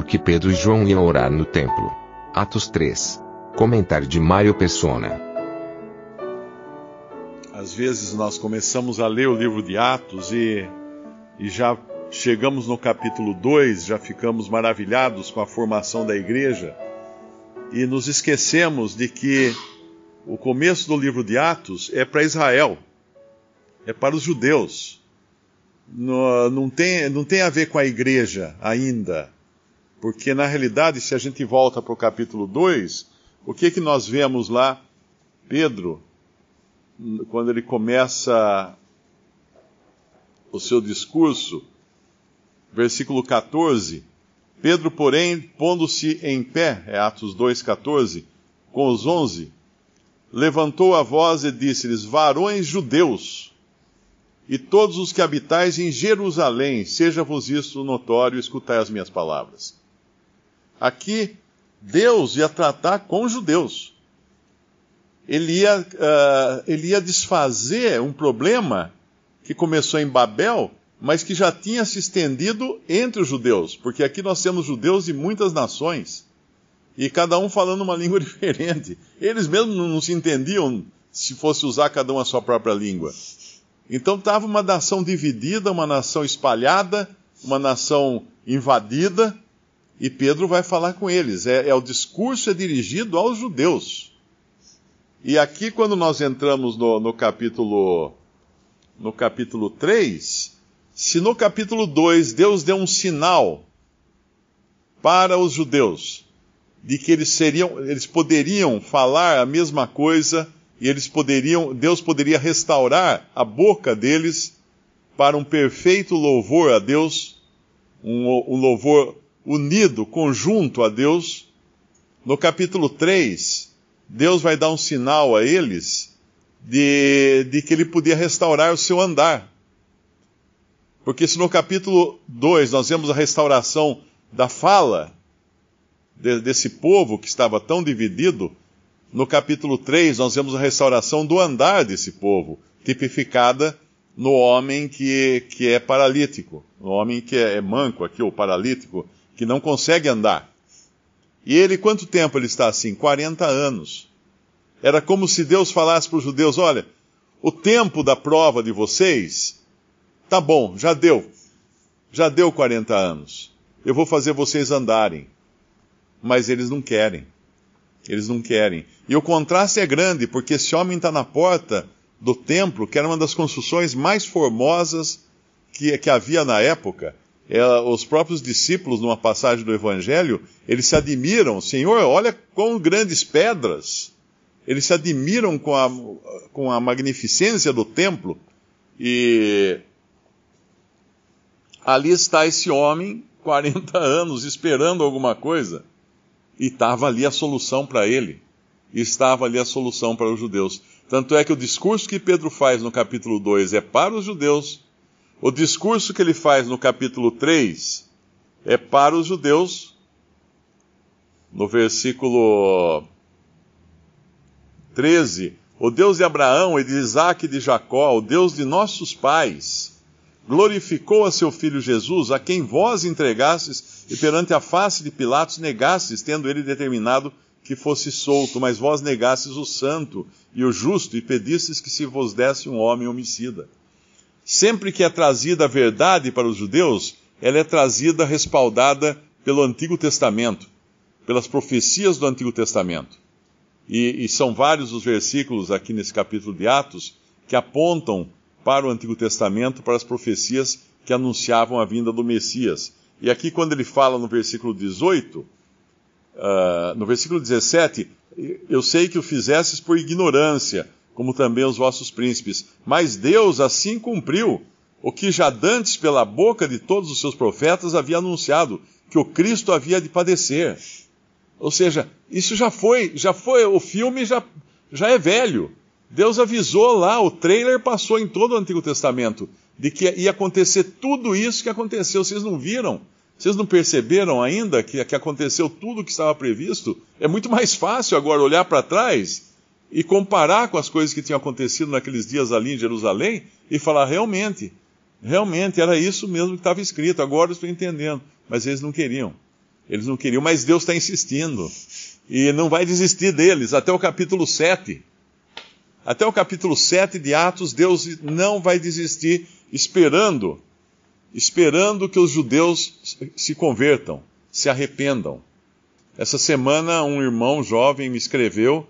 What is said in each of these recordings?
Porque Pedro e João iam orar no templo. Atos 3. Comentário de Mário Persona. Às vezes nós começamos a ler o livro de Atos e, e já chegamos no capítulo 2, já ficamos maravilhados com a formação da igreja e nos esquecemos de que o começo do livro de Atos é para Israel, é para os judeus. Não, não, tem, não tem a ver com a igreja ainda. Porque, na realidade, se a gente volta para o capítulo 2, o que, que nós vemos lá? Pedro, quando ele começa o seu discurso, versículo 14. Pedro, porém, pondo-se em pé, é Atos 2,14, com os onze, levantou a voz e disse-lhes: Varões judeus, e todos os que habitais em Jerusalém, seja-vos isto notório, escutai as minhas palavras. Aqui, Deus ia tratar com judeus. Ele ia, uh, ele ia desfazer um problema que começou em Babel, mas que já tinha se estendido entre os judeus, porque aqui nós temos judeus de muitas nações, e cada um falando uma língua diferente. Eles mesmos não se entendiam se fosse usar cada um a sua própria língua. Então estava uma nação dividida, uma nação espalhada, uma nação invadida, e Pedro vai falar com eles. É, é, o discurso é dirigido aos judeus. E aqui, quando nós entramos no, no capítulo no capítulo 3, se no capítulo 2 Deus deu um sinal para os judeus de que eles seriam, eles poderiam falar a mesma coisa e eles poderiam, Deus poderia restaurar a boca deles para um perfeito louvor a Deus, um, um louvor unido, conjunto a Deus, no capítulo 3, Deus vai dar um sinal a eles de, de que ele podia restaurar o seu andar. Porque se no capítulo 2 nós vemos a restauração da fala de, desse povo que estava tão dividido, no capítulo 3 nós vemos a restauração do andar desse povo, tipificada no homem que, que é paralítico, no homem que é, é manco aqui, o paralítico, que não consegue andar. E ele, quanto tempo ele está assim? 40 anos. Era como se Deus falasse para os judeus: olha, o tempo da prova de vocês, tá bom, já deu. Já deu 40 anos. Eu vou fazer vocês andarem. Mas eles não querem. Eles não querem. E o contraste é grande, porque esse homem está na porta do templo, que era uma das construções mais formosas que, que havia na época é, os próprios discípulos, numa passagem do Evangelho, eles se admiram, Senhor, olha quão grandes pedras. Eles se admiram com a, com a magnificência do templo. E ali está esse homem, 40 anos, esperando alguma coisa. E estava ali a solução para ele. Estava ali a solução para os judeus. Tanto é que o discurso que Pedro faz no capítulo 2 é para os judeus, o discurso que ele faz no capítulo 3 é para os judeus, no versículo 13: O Deus de Abraão e de Isaac e de Jacó, o Deus de nossos pais, glorificou a seu filho Jesus, a quem vós entregastes e perante a face de Pilatos negastes, tendo ele determinado que fosse solto, mas vós negastes o santo e o justo e pedistes que se vos desse um homem homicida. Sempre que é trazida a verdade para os judeus, ela é trazida respaldada pelo Antigo Testamento, pelas profecias do Antigo Testamento. E, e, são vários os versículos aqui nesse capítulo de Atos que apontam para o Antigo Testamento, para as profecias que anunciavam a vinda do Messias. E aqui, quando ele fala no versículo 18, uh, ah, no versículo 17, eu sei que o fizestes por ignorância como também os vossos príncipes. Mas Deus assim cumpriu, o que já dantes pela boca de todos os seus profetas havia anunciado que o Cristo havia de padecer. Ou seja, isso já foi, já foi, o filme já, já é velho. Deus avisou lá, o trailer passou em todo o Antigo Testamento de que ia acontecer tudo isso que aconteceu. Vocês não viram? Vocês não perceberam ainda que, que aconteceu tudo o que estava previsto? É muito mais fácil agora olhar para trás e comparar com as coisas que tinham acontecido naqueles dias ali em Jerusalém e falar: realmente, realmente era isso mesmo que estava escrito, agora estou entendendo. Mas eles não queriam. Eles não queriam, mas Deus está insistindo. E não vai desistir deles até o capítulo 7. Até o capítulo 7 de Atos, Deus não vai desistir, esperando esperando que os judeus se convertam, se arrependam. Essa semana, um irmão jovem me escreveu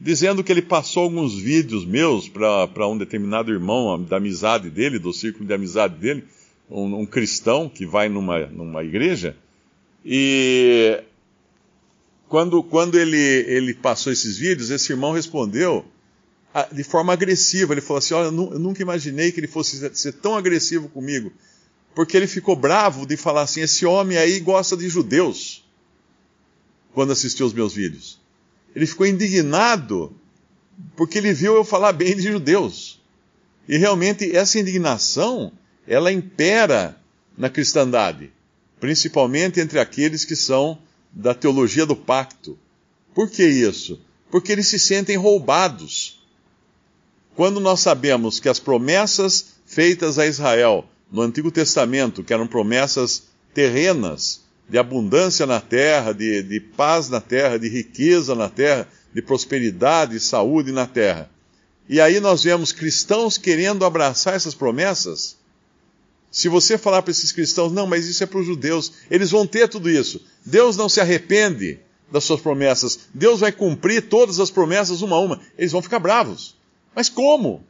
dizendo que ele passou alguns vídeos meus para um determinado irmão da amizade dele, do círculo de amizade dele, um, um cristão que vai numa, numa igreja, e quando, quando ele, ele passou esses vídeos, esse irmão respondeu de forma agressiva. Ele falou assim: Olha, eu nunca imaginei que ele fosse ser tão agressivo comigo porque ele ficou bravo de falar assim: esse homem aí gosta de judeus, quando assistiu os meus vídeos. Ele ficou indignado porque ele viu eu falar bem de judeus. E realmente essa indignação, ela impera na cristandade, principalmente entre aqueles que são da teologia do pacto. Por que isso? Porque eles se sentem roubados. Quando nós sabemos que as promessas feitas a Israel no Antigo Testamento, que eram promessas terrenas, de abundância na terra, de, de paz na terra, de riqueza na terra, de prosperidade e saúde na terra. E aí nós vemos cristãos querendo abraçar essas promessas. Se você falar para esses cristãos, não, mas isso é para os judeus, eles vão ter tudo isso. Deus não se arrepende das suas promessas. Deus vai cumprir todas as promessas uma a uma. Eles vão ficar bravos. Mas como?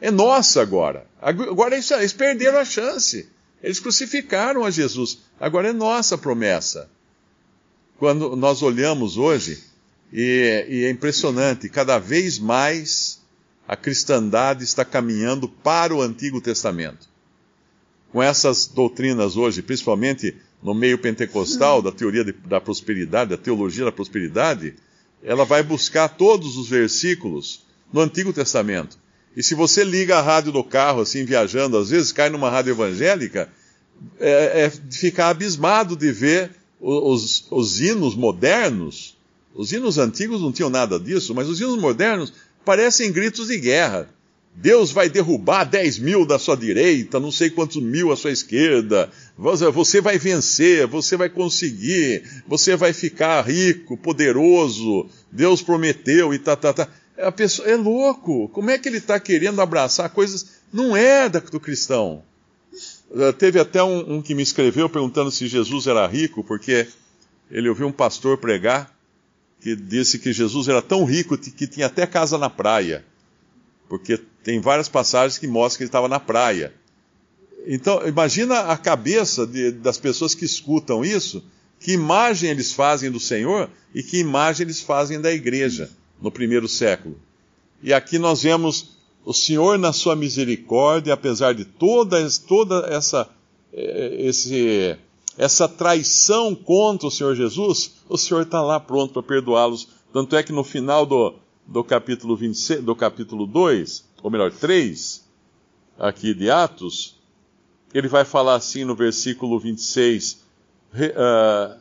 É nossa agora. Agora isso, eles perderam a chance. Eles crucificaram a Jesus. Agora é nossa promessa. Quando nós olhamos hoje, e, e é impressionante, cada vez mais a cristandade está caminhando para o Antigo Testamento. Com essas doutrinas hoje, principalmente no meio pentecostal, da teoria de, da prosperidade, da teologia da prosperidade, ela vai buscar todos os versículos no Antigo Testamento. E se você liga a rádio do carro, assim, viajando, às vezes cai numa rádio evangélica, é, é ficar abismado de ver os, os hinos modernos. Os hinos antigos não tinham nada disso, mas os hinos modernos parecem gritos de guerra. Deus vai derrubar 10 mil da sua direita, não sei quantos mil à sua esquerda. Você vai vencer, você vai conseguir, você vai ficar rico, poderoso. Deus prometeu e tá, tá, tá. A pessoa é louco. Como é que ele está querendo abraçar coisas? Não é do cristão. Uh, teve até um, um, que me escreveu perguntando se Jesus era rico, porque ele ouviu um pastor pregar que disse que Jesus era tão rico que tinha até casa na praia. Porque tem várias passagens que mostram que ele estava na praia. Então, imagina a cabeça de, das pessoas que escutam isso, que imagem eles fazem do Senhor e que imagem eles fazem da igreja no primeiro século. E aqui nós vemos o Senhor, na sua misericórdia, apesar de toda, toda essa, eh, esse, essa traição contra o Senhor Jesus, o Senhor está lá pronto para perdoá-los. Tanto é que no final do, do capítulo 26, do capítulo 2, ou melhor, 3, aqui de Atos, ele vai falar assim no versículo 26, uh,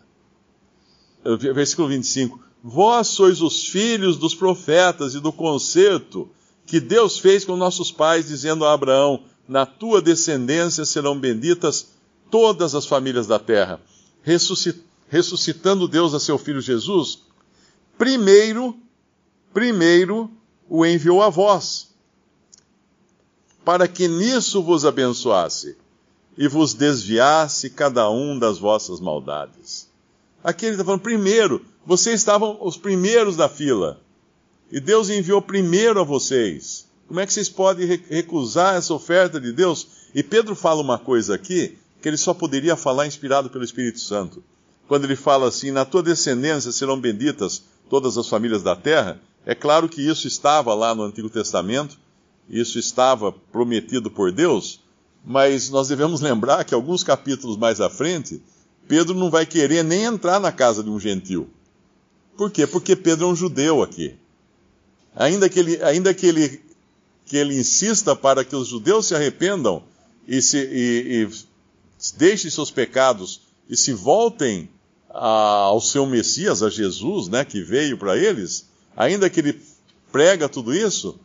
versículo 25: Vós sois os filhos dos profetas e do concerto que Deus fez com nossos pais, dizendo a Abraão: Na tua descendência serão benditas todas as famílias da terra. Ressuscitando Deus a seu filho Jesus, primeiro, primeiro o enviou a vós, para que nisso vos abençoasse e vos desviasse cada um das vossas maldades. Aqui ele está falando, primeiro, vocês estavam os primeiros da fila. E Deus enviou primeiro a vocês. Como é que vocês podem recusar essa oferta de Deus? E Pedro fala uma coisa aqui que ele só poderia falar inspirado pelo Espírito Santo. Quando ele fala assim: Na tua descendência serão benditas todas as famílias da terra. É claro que isso estava lá no Antigo Testamento, isso estava prometido por Deus, Mas nós devemos lembrar que alguns capítulos mais à frente, Pedro não vai querer nem entrar na casa de um gentil. Por quê? Porque Pedro é um judeu aqui. Ainda que ele, ainda que ele, que ele insista para que os judeus se arrependam e, se, e, e deixem seus pecados e se voltem a, ao seu Messias, a Jesus, né, que veio para eles, ainda que ele prega tudo isso,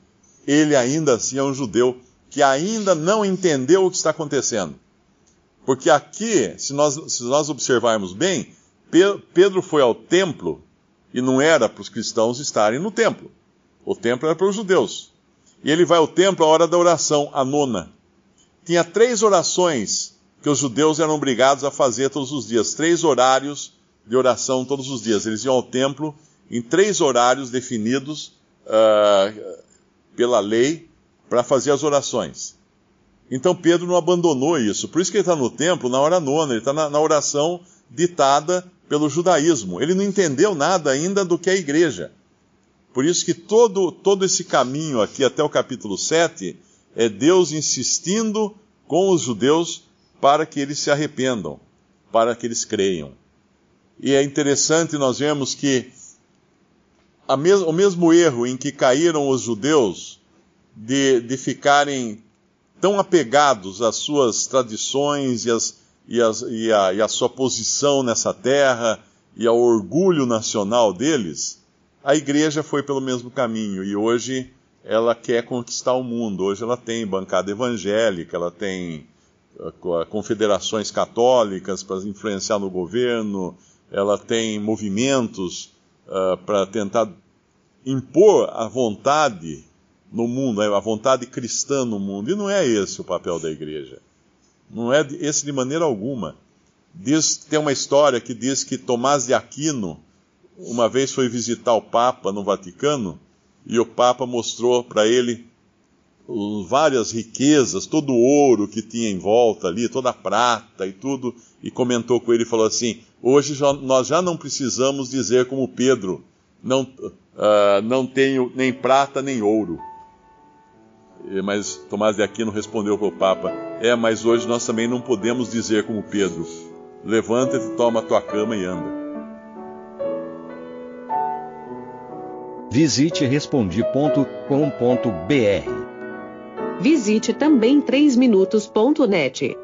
ele ainda assim é um judeu que ainda não entendeu o que está acontecendo. Porque aqui, se nós, se nós observarmos bem, Pedro foi ao templo e não era para os cristãos estarem no templo. O templo era para os judeus. E ele vai ao templo à hora da oração, a nona. Tinha três orações que os judeus eram obrigados a fazer todos os dias, três horários de oração todos os dias. Eles iam ao templo em três horários definidos uh, pela lei para fazer as orações. Então Pedro não abandonou isso. Por isso que ele está no templo na hora nona, ele está na, na oração ditada pelo judaísmo. Ele não entendeu nada ainda do que é a igreja. Por isso que todo, todo esse caminho aqui até o capítulo 7 é Deus insistindo com os judeus para que eles se arrependam, para que eles creiam. E é interessante nós vemos que mes o mesmo erro em que caíram os judeus de, de ficarem tão apegados às suas tradições e, as, e, as, e, a, e a sua posição nessa terra e ao orgulho nacional deles, a igreja foi pelo mesmo caminho e hoje ela quer conquistar o mundo. Hoje ela tem bancada evangélica, ela tem uh, confederações católicas para influenciar no governo, ela tem movimentos uh, para tentar impor a vontade no mundo, a vontade cristã no mundo. E não é esse o papel da igreja. Não é esse de maneira alguma. Diz, tem uma história que diz que Tomás de Aquino uma vez foi visitar o Papa no Vaticano e o Papa mostrou para ele várias riquezas, todo o ouro que tinha em volta ali, toda a prata e tudo, e comentou com ele e falou assim: Hoje já, nós já não precisamos dizer como Pedro, não, uh, não tenho nem prata nem ouro. Mas Tomás de Aquino respondeu para o Papa: É, mas hoje nós também não podemos dizer como Pedro: Levanta-te, toma a tua cama e anda. Visite respondi.com.br. Visite também 3minutos.net.